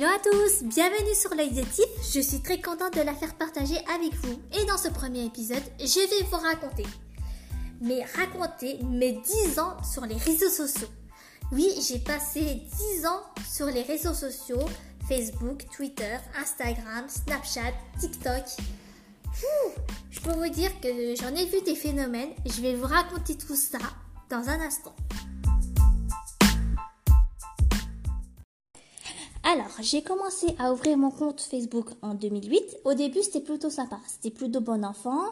Hello à tous, bienvenue sur l'œil. Je suis très contente de la faire partager avec vous. Et dans ce premier épisode, je vais vous raconter. Mais raconter mes 10 ans sur les réseaux sociaux. Oui, j'ai passé 10 ans sur les réseaux sociaux, Facebook, Twitter, Instagram, Snapchat, TikTok. je peux vous dire que j'en ai vu des phénomènes. Je vais vous raconter tout ça dans un instant. Alors, j'ai commencé à ouvrir mon compte Facebook en 2008. Au début, c'était plutôt sympa. C'était plutôt bon enfant.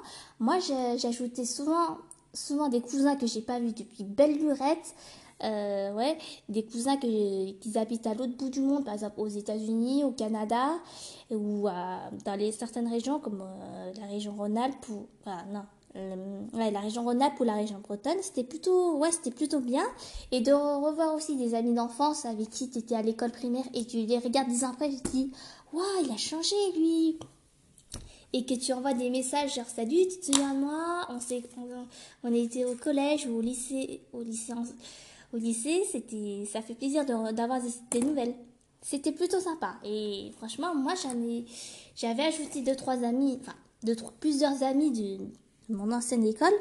Moi, j'ajoutais souvent, souvent des cousins que j'ai pas vus depuis belle lurette. Euh, ouais, des cousins qui habitent à l'autre bout du monde, par exemple aux États-Unis, au Canada, ou dans certaines régions comme euh, la région Rhône-Alpes non, euh, la région Rhône-Alpes ou la région Bretonne, c'était plutôt, ouais, c'était plutôt bien. Et de revoir aussi des amis d'enfance avec qui tu étais à l'école primaire et tu les regardes dix ans après, tu te dis, waouh, il a changé lui. Et que tu envoies des messages genre salut, tu te souviens de moi, on s'est, on, était au collège ou au lycée, au lycée, au lycée, c'était, ça fait plaisir d'avoir des, nouvelles. C'était plutôt sympa. Et franchement, moi, j'avais ajouté deux, trois amis, enfin, deux, trois, plusieurs amis de, mon ancienne école,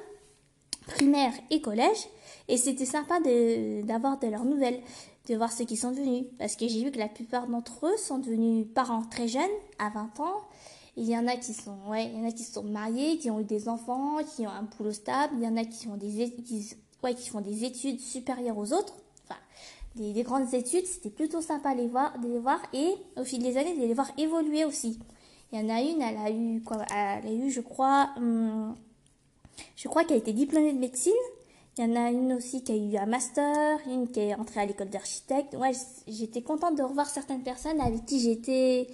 primaire et collège, et c'était sympa d'avoir de, leurs nouvelles, de voir ceux qui sont devenus, parce que j'ai vu que la plupart d'entre eux sont devenus parents très jeunes, à 20 ans, il y en a qui sont, ouais, il y en a qui sont mariés, qui ont eu des enfants, qui ont un boulot stable, il y en a qui des, qui, ouais, qui font des études supérieures aux autres, enfin, des, des grandes études, c'était plutôt sympa de les voir, de les voir, et au fil des années, de les voir évoluer aussi. Il y en a une, elle a eu quoi? Elle a eu, je crois, hum, je crois qu'elle a été diplômée de médecine. Il y en a une aussi qui a eu un master, une qui est entrée à l'école d'architecte. Ouais, j'étais contente de revoir certaines personnes avec qui j'étais,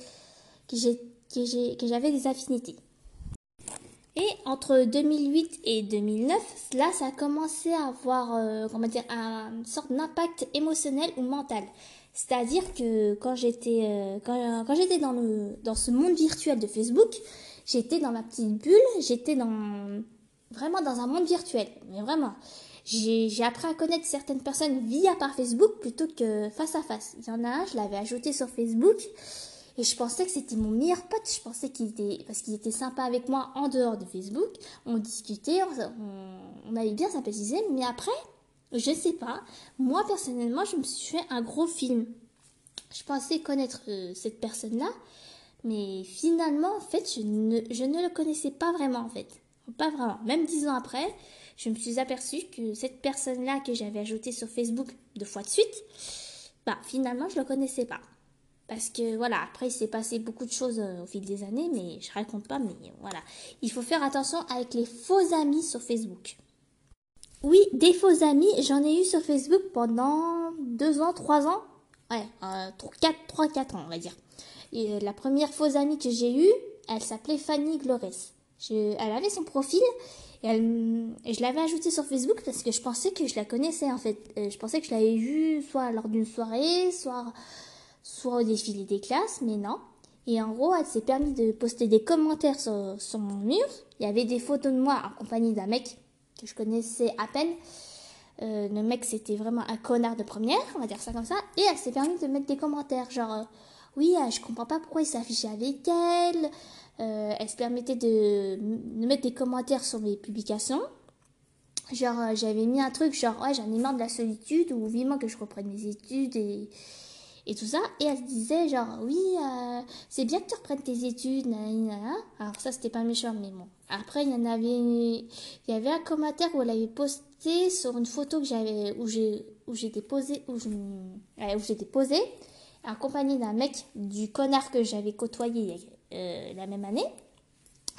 que j'avais des affinités. Et entre 2008 et 2009, là, ça a commencé à avoir, euh, comment dire, une sorte d'impact émotionnel ou mental. C'est-à-dire que quand j'étais, euh, quand, j'étais dans le, dans ce monde virtuel de Facebook, j'étais dans ma petite bulle, j'étais dans, vraiment dans un monde virtuel. Mais vraiment, j'ai appris à connaître certaines personnes via par Facebook plutôt que face à face. Il y en a un, je l'avais ajouté sur Facebook et je pensais que c'était mon meilleur pote. Je pensais qu'il était parce qu'il était sympa avec moi en dehors de Facebook. On discutait, on, on avait bien sympathisé, mais après, je sais pas. Moi personnellement, je me suis fait un gros film. Je pensais connaître euh, cette personne-là, mais finalement, en fait, je ne, je ne le connaissais pas vraiment en fait. Pas vraiment. Même dix ans après, je me suis aperçue que cette personne-là que j'avais ajoutée sur Facebook deux fois de suite, bah finalement je ne le connaissais pas. Parce que voilà, après il s'est passé beaucoup de choses euh, au fil des années, mais je raconte pas, mais voilà. Il faut faire attention avec les faux amis sur Facebook. Oui, des faux amis, j'en ai eu sur Facebook pendant deux ans, trois ans. Ouais, euh, trois, quatre ans, on va dire. Et euh, la première fausse amie que j'ai eue, elle s'appelait Fanny Glores elle avait son profil et, je l'avais ajoutée sur Facebook parce que je pensais que je la connaissais en fait. Euh, je pensais que je l'avais vue soit lors d'une soirée, soit, au défilé des classes, mais non. Et en gros, elle s'est permis de poster des commentaires sur, mon mur. Il y avait des photos de moi en compagnie d'un mec que je connaissais à peine. Euh, le mec, c'était vraiment un connard de première, on va dire ça comme ça. Et elle s'est permis de mettre des commentaires, genre, euh, oui, je comprends pas pourquoi il s'affichait avec elle. Euh, elle se permettait de, mettre des commentaires sur mes publications. Genre, euh, j'avais mis un truc genre, ouais, j'en ai marre de la solitude ou vivement que je reprenne mes études et, et tout ça. Et elle se disait, genre, oui, euh, c'est bien que tu reprennes tes études. Alors, ça, c'était pas méchant, mais bon. Après, il y en avait, il y avait un commentaire où elle avait posté sur une photo que j'avais, où j'ai, où j'étais posée, où je, où j'étais posée, accompagnée d'un mec, du connard que j'avais côtoyé euh, la même année,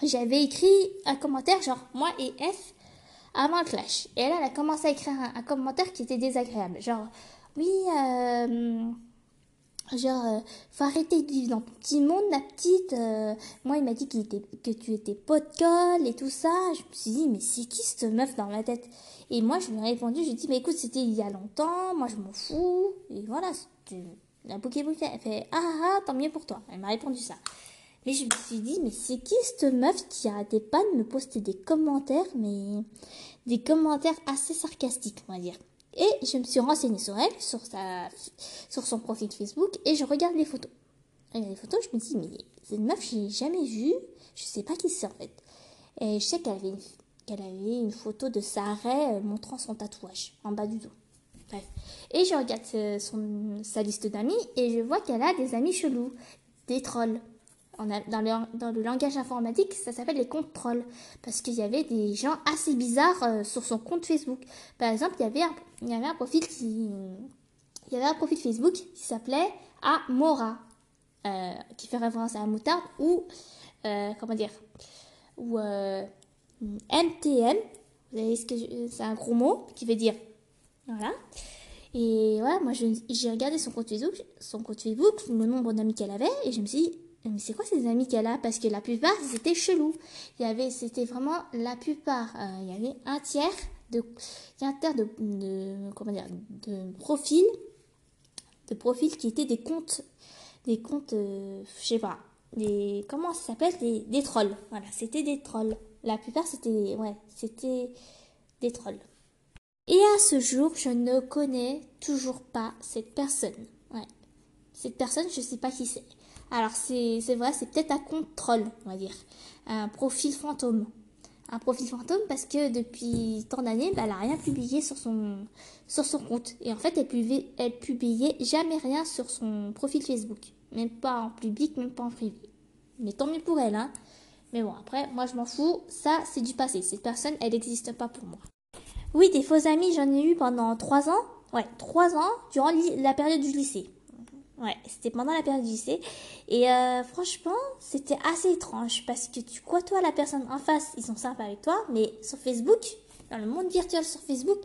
j'avais écrit un commentaire genre moi et F avant le clash. Et là, elle a commencé à écrire un, commentaire qui était désagréable. Genre, oui, euh, genre, euh, faut arrêter de vivre dans ton petit monde, la petite. moi, il m'a dit était, que tu étais pot de colle et tout ça. Je me suis dit, mais c'est qui cette meuf dans ma tête? Et moi, je lui ai répondu, je lui ai dit, mais écoute, c'était il y a longtemps, moi je m'en fous. Et voilà, la bouquet bouquet. Elle fait, ah, ah, ah, tant mieux pour toi. Elle m'a répondu ça. Mais je me suis dit, mais c'est qui cette meuf qui arrêtait pas de me poster des commentaires, mais des commentaires assez sarcastiques, on va dire. Et je me suis renseignée sur elle, sur, sa, sur son profil Facebook, et je regarde les photos. regarde les photos, je me dis, mais cette meuf, je l'ai jamais vue. Je sais pas qui c'est en fait. Et je sais qu'elle avait, qu'elle avait une photo de Sarah montrant son tatouage en bas du dos. Bref. Et je regarde son, sa liste d'amis et je vois qu'elle a des amis chelous, des trolls. Dans, le, dans le langage informatique, ça s'appelle les trolls. Parce qu'il y avait des gens assez bizarres euh, sur son compte Facebook. Par exemple, il y avait un, il y avait un profil qui. Il y avait un profil Facebook qui s'appelait Amora. Euh, qui fait référence à la moutarde. Ou. Euh, comment dire Ou. MTM. Vous savez c'est un gros mot qui veut dire. Voilà. Et ouais, moi j'ai regardé son compte Facebook, son compte Facebook, le nombre d'amis qu'elle avait, et je me suis dit, mais c'est quoi ces amis qu'elle a? Parce que la plupart, c'était chelou. Il y avait, c'était vraiment la plupart. Euh, il y avait un tiers de, un tiers de, comment dire, de profils, de profils qui étaient des comptes, des comptes, euh, je sais pas, des, comment ça s'appelle? Des, des trolls. Voilà, c'était des trolls. La plupart, c'était, ouais, c'était des trolls. Et à ce jour, je ne connais toujours pas cette personne. Ouais. Cette personne, je sais pas qui c'est. Alors c'est vrai, c'est peut-être un compte troll, on va dire. Un profil fantôme. Un profil fantôme parce que depuis tant d'années, bah, elle n'a rien publié sur son, sur son compte. Et en fait, elle publiait, elle publiait jamais rien sur son profil Facebook. Même pas en public, même pas en privé. Mais tant mieux pour elle, hein. Mais bon, après, moi je m'en fous. Ça, c'est du passé. Cette personne, elle n'existe pas pour moi. Oui, des faux amis, j'en ai eu pendant trois ans. Ouais, trois ans durant la période du lycée. Ouais, c'était pendant la période du lycée. Et euh, franchement, c'était assez étrange parce que tu côtoies la personne en face, ils sont sympas avec toi, mais sur Facebook, dans le monde virtuel sur Facebook,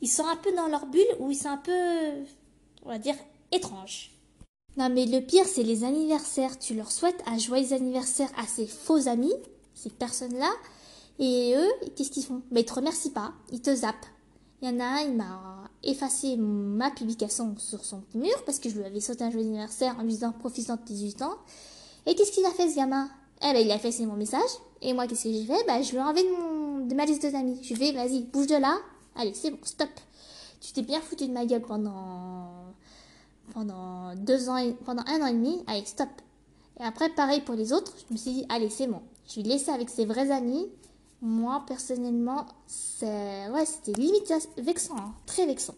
ils sont un peu dans leur bulle ou ils sont un peu, on va dire, étranges. Non, mais le pire, c'est les anniversaires. Tu leur souhaites un joyeux anniversaire à ces faux amis, ces personnes-là, et eux, qu'est-ce qu'ils font? Mais Ils te remercient pas, ils te zappent. Il y en a un, il m'a effacé ma publication sur son mur parce que je lui avais sauté un joyeux anniversaire en lui disant profitant de 18 ans. Et qu'est-ce qu'il a fait ce gamin? Eh ben il a effacé mon message. Et moi qu'est-ce que j'ai fait Ben je lui ai enlevé de, ma liste d'amis. Je lui ai vas-y, bouge de là. Allez, c'est bon, stop. Tu t'es bien foutu de ma gueule pendant pendant deux ans, pendant un an et demi. Allez, stop. Et après, pareil pour les autres. Je me suis dit, allez, c'est bon. Je lui ai laissé avec ses vrais amis moi personnellement, c'est ouais, c'était limite vexant, hein, très vexant.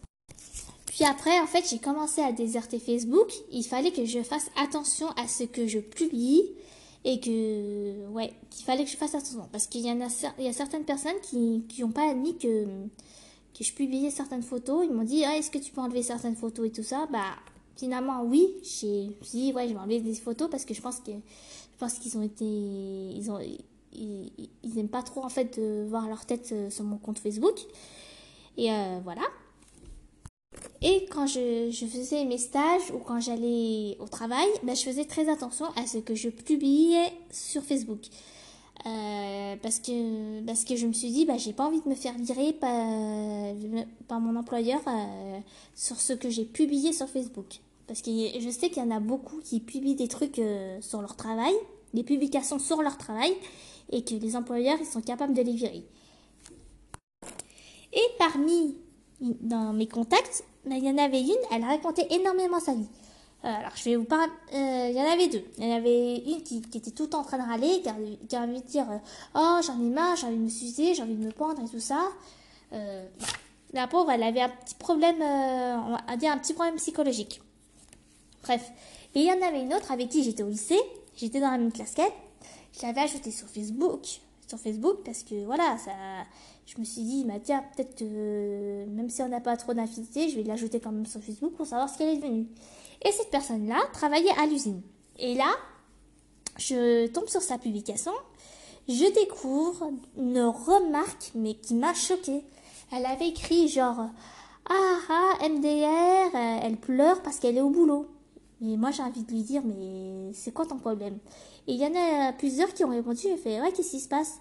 Puis après, en fait, j'ai commencé à déserter Facebook. Il fallait que je fasse attention à ce que je publie et que ouais, qu'il fallait que je fasse attention parce qu'il y en a il y a certaines personnes qui qui ont pas admis que que je publiais certaines photos. Ils m'ont dit ah, est-ce que tu peux enlever certaines photos et tout ça? Bah finalement oui, j'ai dit ouais, je vais enlever des photos parce que je pense que je pense qu'ils ont été ils ont ils, n'aiment pas trop en fait de voir leur tête euh, sur mon compte Facebook. Et euh, voilà. Et quand je, faisais mes stages ou quand j'allais au travail, ben, je faisais très attention à ce que je publiais sur Facebook. Euh, parce, que, parce que je me suis dit, bah, j'ai pas envie de me faire virer par, par mon employeur sur ce que j'ai publié sur Facebook. Parce que je sais qu'il y en a beaucoup qui publient des trucs sur leur travail, des publications sur leur travail, et que les employeurs ils sont capables de les virer. Et parmi dans mes contacts, ben, il y en avait une, elle racontait énormément sa vie. Euh, alors je vais vous parler, euh, il y en avait deux. Il y en avait une qui, était tout en train de râler, qui avait, qui envie de dire euh, Oh j'en ai marre, j'ai envie de me suicider, j'ai envie de me pendre et tout ça. la pauvre, elle avait un petit problème, on va dire un petit problème psychologique. Bref. Et il y en avait une autre avec qui j'étais au lycée, j'étais dans la même classe je l'avais ajouté sur Facebook, sur Facebook parce que voilà, ça, je me suis dit, bah tiens, peut-être même si on n'a pas trop d'infinité, je vais l'ajouter quand même sur Facebook pour savoir ce qu'elle est devenue. Et cette personne-là travaillait à l'usine. Et là, je tombe sur sa publication, je découvre une remarque, mais qui m'a choquée. Elle avait écrit genre, ah ah, MDR, elle pleure parce qu'elle est au boulot. Mais moi, j'ai envie de lui dire, mais c'est quoi ton problème? Et il y en a plusieurs qui ont répondu, et fait, ouais, qu'est-ce qui se passe?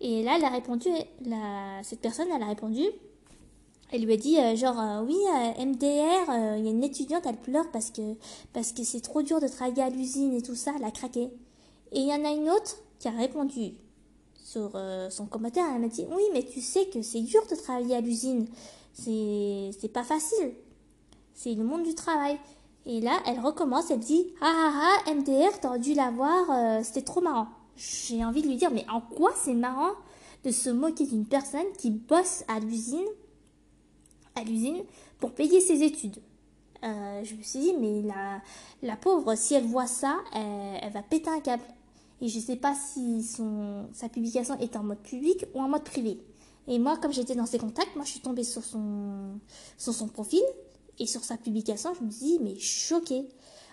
Et là, elle a répondu, cette personne, elle a répondu, elle lui a dit, euh, genre, euh, oui, euh, MDR, il y a une étudiante, elle pleure parce que parce que c'est trop dur de travailler à l'usine et tout ça, elle a craqué. Et il y en a une autre qui a répondu sur son commentaire, elle m'a dit, oui, mais tu sais que c'est dur de travailler à l'usine, c'est pas facile, c'est le monde du travail. Et là, elle recommence, elle dit Ah ah ah, MDR, t'aurais dû la voir, euh, c'était trop marrant. J'ai envie de lui dire Mais en quoi c'est marrant de se moquer d'une personne qui bosse à l'usine, à l'usine, pour payer ses études euh, Je me suis dit Mais la, la pauvre, si elle voit ça, elle, elle va péter un câble. Et je ne sais pas si son, sa publication est en mode public ou en mode privé. Et moi, comme j'étais dans ses contacts, moi je suis tombée sur son, sur son profil et sur sa publication, je me suis dit, mais choquée.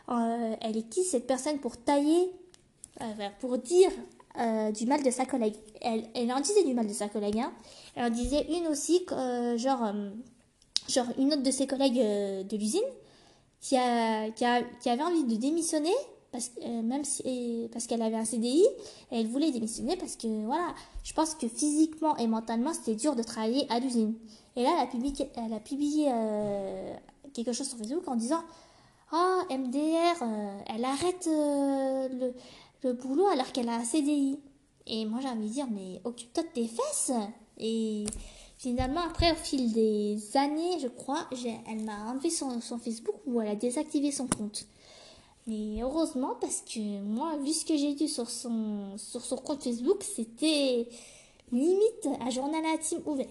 Euh, elle est qui cette personne pour tailler, euh, pour dire euh, du mal de sa collègue? Elle, elle en disait du mal de sa collègue. Hein. Elle en disait une aussi, genre, genre une autre de ses collègues de l'usine qui, a, qui, a, qui avait envie de démissionner parce même si parce qu'elle avait un CDI elle voulait démissionner parce que voilà je pense que physiquement et mentalement c'était dur de travailler à l'usine et là elle a publié publié quelque chose sur Facebook en disant oh MDR euh, elle arrête le, le boulot alors qu'elle a un CDI et moi j'ai envie de dire mais occupe-toi de tes fesses et finalement après au fil des années je crois elle m'a enlevé son, son Facebook ou elle a désactivé son compte mais heureusement, parce que moi, vu ce que j'ai vu sur son, sur son compte Facebook, c'était limite un journal intime ouvert.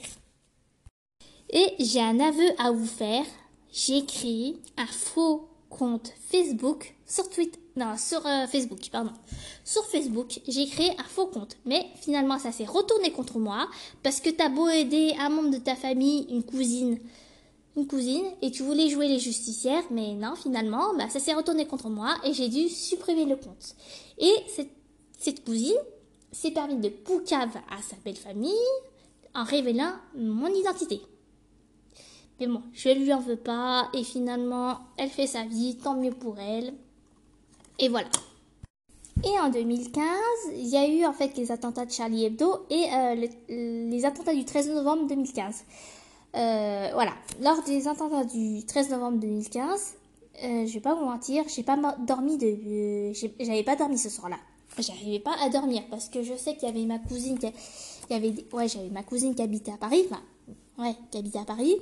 Et j'ai un aveu à vous faire. J'ai créé un faux compte Facebook sur Twitter. Non, sur euh, Facebook, pardon. Sur Facebook, j'ai créé un faux compte. Mais finalement, ça s'est retourné contre moi parce que t'as beau aider un membre de ta famille, une cousine, une cousine et tu voulais jouer les justicières, mais non, finalement, bah, ça s'est retourné contre moi et j'ai dû supprimer le compte. Et cette, cette cousine s'est permis de poucave à sa belle famille en révélant mon identité. Mais bon, je lui en veux pas et finalement, elle fait sa vie, tant mieux pour elle. Et voilà. Et en 2015, il y a eu en fait les attentats de Charlie Hebdo et euh, les, attentats du 13 novembre 2015. Euh, voilà, lors des attentats du 13 novembre 2015, euh, je vais pas vous mentir, j'ai pas dormi de, euh, j'avais pas dormi ce soir-là. J'arrivais pas à dormir parce que je sais qu'il y avait ma cousine qui, avait, ouais, j'avais ma cousine qui habitait à Paris, enfin, ouais, qui habitait à Paris,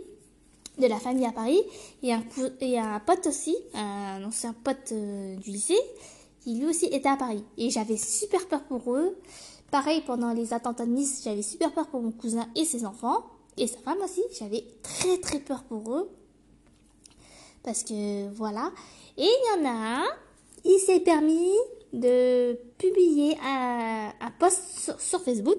de la famille à Paris, et un, et un pote aussi, un ancien pote du lycée, qui lui aussi était à Paris. Et j'avais super peur pour eux. Pareil, pendant les attentats de Nice, j'avais super peur pour mon cousin et ses enfants et sa femme aussi. J'avais très très peur pour eux. Parce que voilà. Et il y en a un, il s'est permis de publier un, post sur, Facebook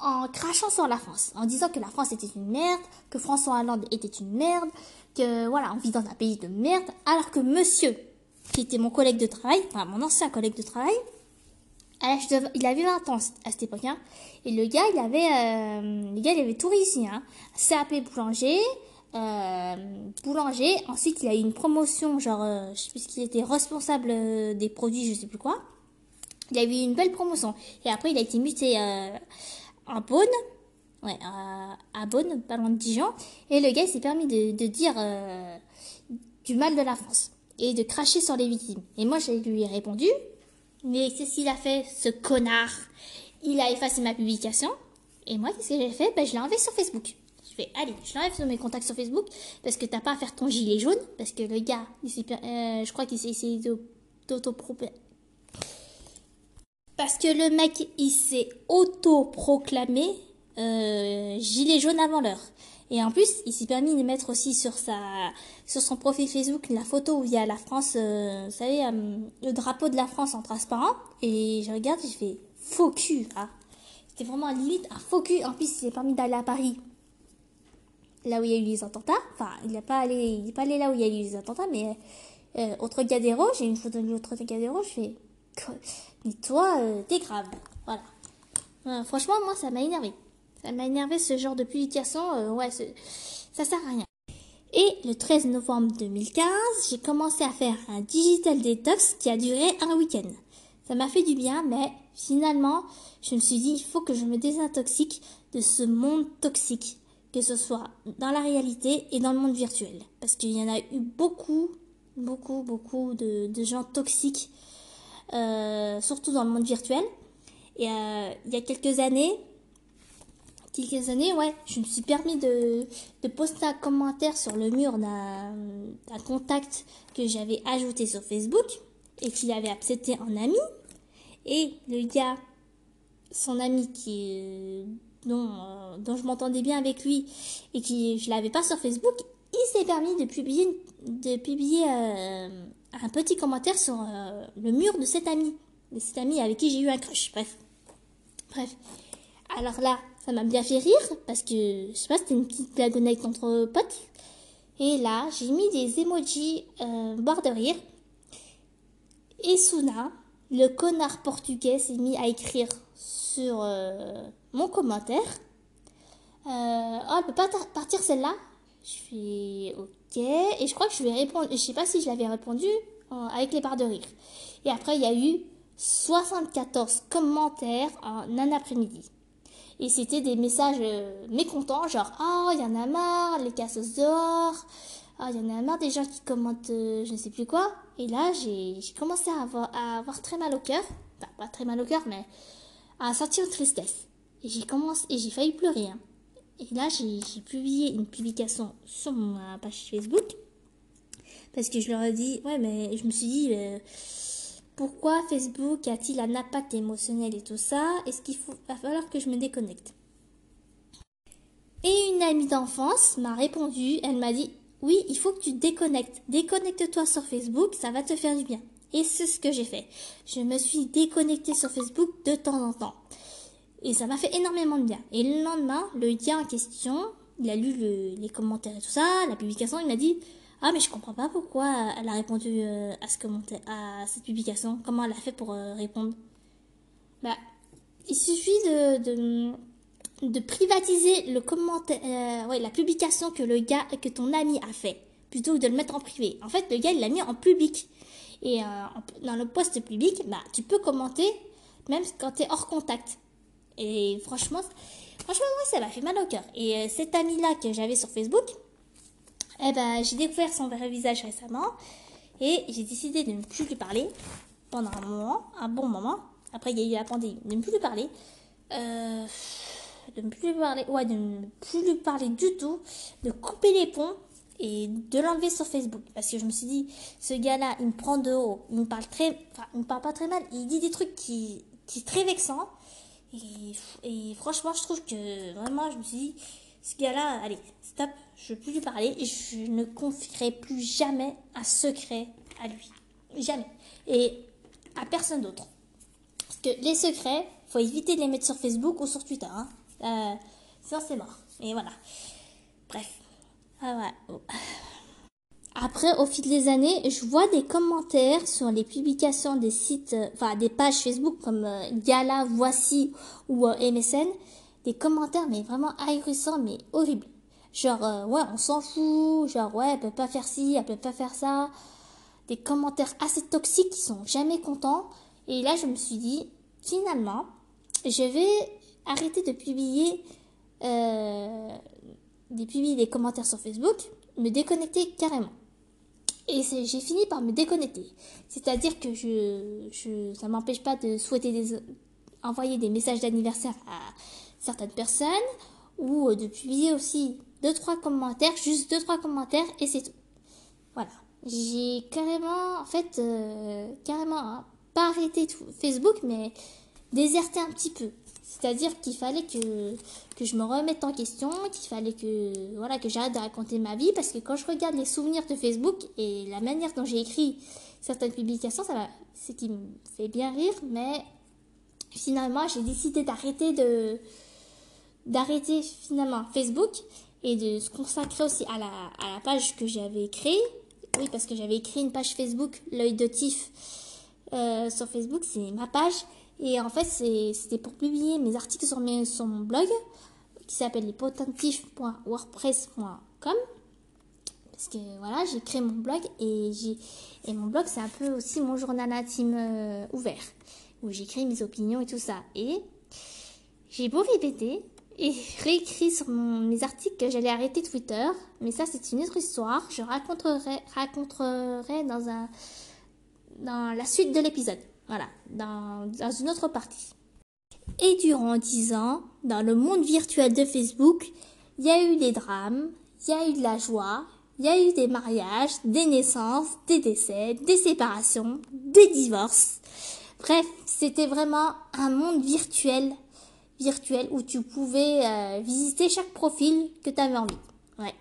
en crachant sur la France, en disant que la France était une merde, que François Hollande était une merde, que voilà, on vit dans un pays de merde, alors que monsieur, qui était mon collègue de travail, enfin mon ancien collègue de travail, il avait 20 ans à cette époque. Hein. Et le gars, il avait, euh, le gars, il avait tout réussi. Hein. CAP boulanger, euh, boulanger. Ensuite, il a eu une promotion, genre, euh, sais qu'il était responsable euh, des produits, je sais plus quoi. Il a eu une belle promotion. Et après, il a été muté euh, en Beaune. Ouais, à, à pas loin de Dijon. Et le gars, s'est permis de, dire du mal de la France. Et de cracher sur les victimes. Et moi, je lui ai répondu, mais qu'est-ce qu'il a fait, ce connard? Il a effacé ma publication. Et moi, qu'est-ce que j'ai fait? Ben, Je l'ai enlevé sur Facebook. Je fais, allez, je l'enlève sur mes contacts sur Facebook parce que t'as pas à faire ton gilet jaune. Parce que le gars, euh, je crois qu'il s'est essayé d'autoproclamer. Parce que le mec, il s'est autoproclamé euh, gilet jaune avant l'heure. Et en plus, il s'est permis de mettre aussi sur sa, sur son profil Facebook la photo où il y a la France, euh, vous savez, euh, le drapeau de la France en transparent. Et je regarde, je fais faux cul, hein. C'était vraiment limite un faux cul. En plus, il s'est permis d'aller à Paris, là où il y a eu les attentats. Enfin, il n'est pas allé, il est pas allé là où il y a eu les attentats, mais euh, au Trocadéro, j'ai une photo de l'autre Trocadéro, je fais, mais toi, euh, t'es grave, voilà. franchement, moi, ça m'a énervé. Ça m'a énervé ce genre de publication. Euh, ouais, ça sert à rien. Et le 13 novembre 2015, j'ai commencé à faire un digital detox qui a duré un week-end. Ça m'a fait du bien, mais finalement, je me suis dit, il faut que je me désintoxique de ce monde toxique, que ce soit dans la réalité et dans le monde virtuel. Parce qu'il y en a eu beaucoup, beaucoup, beaucoup de, gens toxiques, surtout dans le monde virtuel. Et euh, il y a quelques années, quelques années, ouais, je me suis permis de, de poster un commentaire sur le mur d'un contact que j'avais ajouté sur Facebook et qu'il avait accepté en ami. Et le gars, son ami qui dont, euh, dont je m'entendais bien avec lui et qui je l'avais pas sur Facebook, il s'est permis de publier, de publier euh, un petit commentaire sur euh, le mur de cet ami, de cet ami avec qui j'ai eu un crush. Bref, bref. Alors là, ça m'a bien fait rire parce que je sais pas, c'était une petite blagonnette entre potes. Et là, j'ai mis des emojis euh, de rire. Et Suna, le connard portugais, s'est mis à écrire sur mon commentaire. oh, elle peut pas partir celle-là je fais OK. Et je crois que je lui ai répondu. Je sais pas si je l'avais répondu avec les barres de rire. Et après, il y a eu 74 commentaires en un après-midi. Et c'était des messages euh, mécontents, genre Oh, il y en a marre, les cassos dehors. Oh, il y en a marre des gens qui commentent euh, je ne sais plus quoi. Et là, j'ai commencé à avoir, à avoir très mal au cœur. Enfin, pas très mal au cœur, mais à sentir une tristesse. Et j'ai commencé, et j'ai failli pleurer. Hein. Et là, j'ai publié une publication sur ma page Facebook. Parce que je leur ai dit, ouais, mais je me suis dit, euh, pourquoi Facebook a-t-il un impact émotionnel et tout ça? Est-ce qu'il va falloir que je me déconnecte? Et une amie d'enfance m'a répondu, elle m'a dit, oui, il faut que tu te déconnectes. Déconnecte-toi sur Facebook, ça va te faire du bien. Et c'est ce que j'ai fait. Je me suis déconnectée sur Facebook de temps en temps. Et ça m'a fait énormément de bien. Et le lendemain, le gars en question, il a lu les commentaires et tout ça, la publication, il m'a dit Ah, mais je comprends pas pourquoi elle a répondu euh, à, ce commentaire, à cette publication. Comment elle a fait pour euh, répondre? Bah, il suffit de, de, de privatiser le commentaire, euh, ouais, la publication que le gars, que ton ami a fait, plutôt que de le mettre en privé. En fait, le gars, il l'a mis en public. Et dans le post public, bah, tu peux commenter même quand tu es hors contact. Et franchement, franchement, moi, ça m'a fait mal au cœur. Et euh, cette amie-là que j'avais sur Facebook, eh ben, j'ai découvert son vrai visage récemment. Et j'ai décidé de ne plus lui parler pendant un moment, un bon moment. Après, il y a eu la pandémie. De ne plus lui parler. Euh, de ne plus lui parler. Ouais, de ne plus lui parler du tout. De couper les ponts et de l'enlever sur Facebook. Parce que je me suis dit, ce gars-là, il me prend de haut. Il me parle très. Il me parle pas très mal. Il dit des trucs qui, qui très vexants. Et, franchement, je trouve que vraiment, je me suis dit, ce gars-là, allez, stop, je ne veux plus lui parler et je ne confierai plus jamais un secret à lui. Jamais. Et à personne d'autre. Parce que les secrets, faut éviter de les mettre sur Facebook ou sur Twitter. Hein. Euh, sinon, c'est mort. Et voilà. Bref. Ah ouais. Oh. Après, au fil des années, je vois des commentaires sur les publications des sites, euh, enfin des pages Facebook comme euh, Gala, Voici ou euh, MSN, des commentaires mais vraiment ahurissants mais horribles. Genre ouais, on s'en fout, genre ouais, elle peut pas faire ci, elle peut pas faire ça. Des commentaires assez toxiques qui sont jamais contents. Et là, je me suis dit, finalement, je vais arrêter de publier, de publier des commentaires sur Facebook, me déconnecter carrément. Et j'ai fini par me déconnecter. C'est-à-dire que je, je ça m'empêche pas de souhaiter envoyer des messages d'anniversaire à certaines personnes ou de publier aussi deux trois commentaires, juste deux trois commentaires et c'est tout. Voilà. J'ai carrément, en fait, euh, carrément hein, pas arrêté tout Facebook, mais déserté un petit peu. C'est-à-dire qu'il fallait que, que je me remette en question, qu'il fallait que, voilà, que j'arrête de raconter ma vie, parce que quand je regarde les souvenirs de Facebook et la manière dont j'ai écrit certaines publications, ça c'est qui me fait bien rire, mais finalement, j'ai décidé d'arrêter de, d'arrêter finalement Facebook et de se consacrer aussi à la, à la page que j'avais créée. Oui, parce que j'avais écrit une page Facebook, l'œil de Tif, euh, sur Facebook, c'est ma page. Et en fait, c'était pour publier mes articles sur, mon blog qui s'appelle lespotentifs.wordpress.com. Parce que voilà, j'ai créé mon blog et, mon blog, c'est un peu aussi mon journal intime euh, ouvert où j'écris mes opinions et tout ça. Et j'ai beau répéter et réécrit sur mes articles que j'allais arrêter Twitter, mais ça, c'est une autre histoire. Je raconterai, dans la suite de l'épisode. Voilà, dans, dans une autre partie. Et durant dix ans, dans le monde virtuel de Facebook, il y a eu des drames, il y a eu de la joie, il y a eu des mariages, des naissances, des décès, des séparations, des divorces. Bref, c'était vraiment un monde virtuel, virtuel où tu pouvais euh, visiter chaque profil que tu avais envie. Ouais.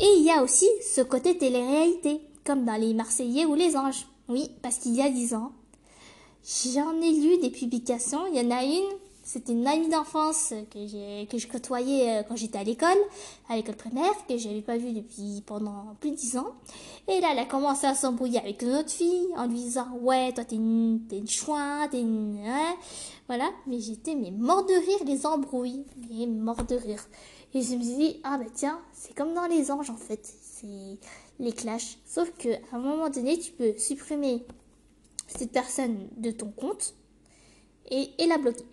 Et il y a aussi ce côté télé-réalité, comme dans les Marseillais ou les Anges. Oui, parce qu'il y a dix ans, j'en ai lu des publications. Il y en a une c'était une amie d'enfance que que je côtoyais euh, quand j'étais à l'école, à l'école primaire, que j'avais pas vue depuis pendant plus de dix ans. Et là, elle a commencé à s'embrouiller avec une autre fille en lui disant ouais, toi t'es une une chouin, t'es une hein. voilà. Mais j'étais mais mort de rire les embrouilles, mais mort de rire. Et je me suis dit ah bah tiens, c'est comme dans les anges en fait, c'est les clashs. Sauf que à un moment donné, tu peux supprimer cette personne de ton compte et, et la bloquer.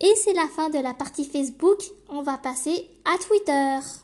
Et c'est la fin de la partie Facebook. On va passer à Twitter.